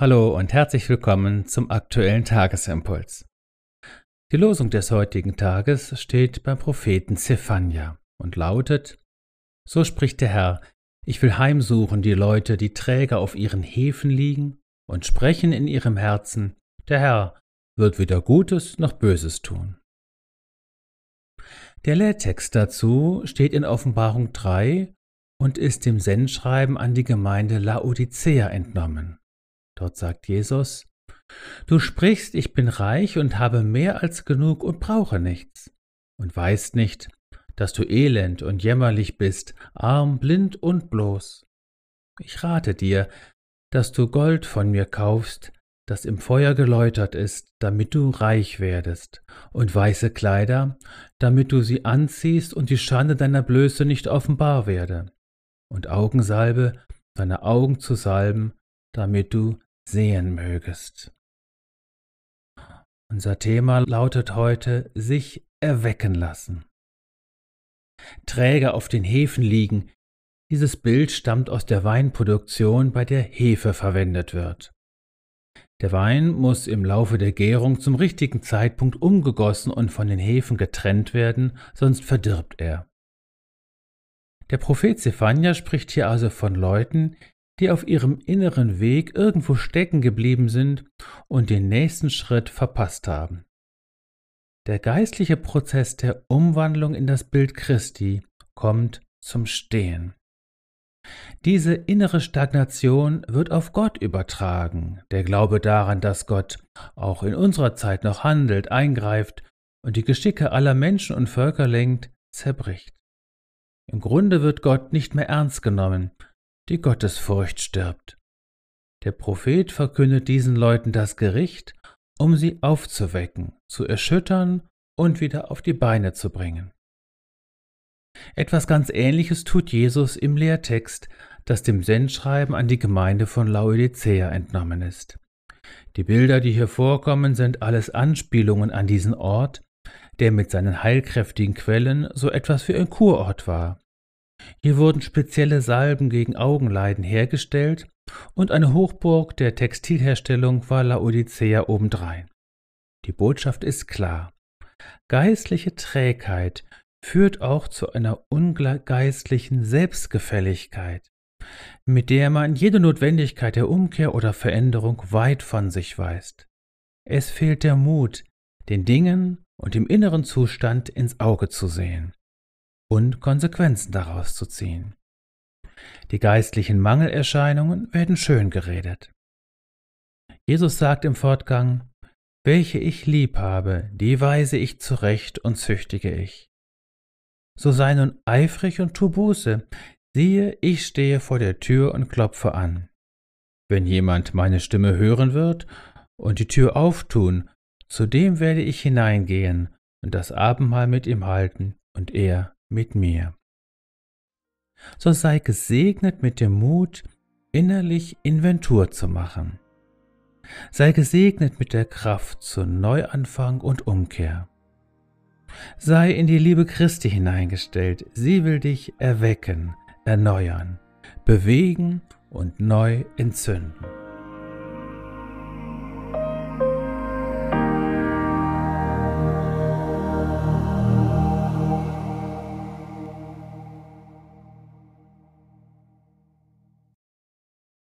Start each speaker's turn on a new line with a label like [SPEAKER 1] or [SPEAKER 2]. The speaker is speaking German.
[SPEAKER 1] Hallo und herzlich willkommen zum aktuellen Tagesimpuls. Die Losung des heutigen Tages steht beim Propheten Zephania und lautet: So spricht der Herr: Ich will heimsuchen die Leute, die träger auf ihren Hefen liegen und sprechen in ihrem Herzen: Der Herr wird weder Gutes noch Böses tun. Der Lehrtext dazu steht in Offenbarung 3 und ist dem Sendschreiben an die Gemeinde Laodicea entnommen. Dort sagt Jesus, Du sprichst, ich bin reich und habe mehr als genug und brauche nichts, und weißt nicht, dass du elend und jämmerlich bist, arm, blind und bloß. Ich rate dir, dass du Gold von mir kaufst, das im Feuer geläutert ist, damit du reich werdest, und weiße Kleider, damit du sie anziehst und die Schande deiner Blöße nicht offenbar werde, und Augensalbe, deine Augen zu salben, damit du sehen mögest. Unser Thema lautet heute sich erwecken lassen. Träger auf den Hefen liegen. Dieses Bild stammt aus der Weinproduktion, bei der Hefe verwendet wird. Der Wein muss im Laufe der Gärung zum richtigen Zeitpunkt umgegossen und von den Hefen getrennt werden, sonst verdirbt er. Der Prophet Zephania spricht hier also von Leuten, die auf ihrem inneren Weg irgendwo stecken geblieben sind und den nächsten Schritt verpasst haben. Der geistliche Prozess der Umwandlung in das Bild Christi kommt zum Stehen. Diese innere Stagnation wird auf Gott übertragen. Der Glaube daran, dass Gott auch in unserer Zeit noch handelt, eingreift und die Geschicke aller Menschen und Völker lenkt, zerbricht. Im Grunde wird Gott nicht mehr ernst genommen, die Gottesfurcht stirbt. Der Prophet verkündet diesen Leuten das Gericht, um sie aufzuwecken, zu erschüttern und wieder auf die Beine zu bringen. Etwas ganz Ähnliches tut Jesus im Lehrtext, das dem Sendschreiben an die Gemeinde von Laodicea entnommen ist. Die Bilder, die hier vorkommen, sind alles Anspielungen an diesen Ort, der mit seinen heilkräftigen Quellen so etwas wie ein Kurort war. Hier wurden spezielle Salben gegen Augenleiden hergestellt und eine Hochburg der Textilherstellung war Laodicea obendrein. Die Botschaft ist klar. Geistliche Trägheit führt auch zu einer ungeistlichen Selbstgefälligkeit, mit der man jede Notwendigkeit der Umkehr oder Veränderung weit von sich weist. Es fehlt der Mut, den Dingen und dem inneren Zustand ins Auge zu sehen und Konsequenzen daraus zu ziehen. Die geistlichen Mangelerscheinungen werden schön geredet. Jesus sagt im Fortgang, welche ich lieb habe, die weise ich zurecht und züchtige ich. So sei nun eifrig und tu Buße, siehe, ich stehe vor der Tür und klopfe an. Wenn jemand meine Stimme hören wird und die Tür auftun, zu dem werde ich hineingehen und das Abendmahl mit ihm halten und er mit mir. So sei gesegnet mit dem Mut, innerlich Inventur zu machen. Sei gesegnet mit der Kraft zu Neuanfang und Umkehr. Sei in die Liebe Christi hineingestellt, sie will dich erwecken, erneuern, bewegen und neu entzünden.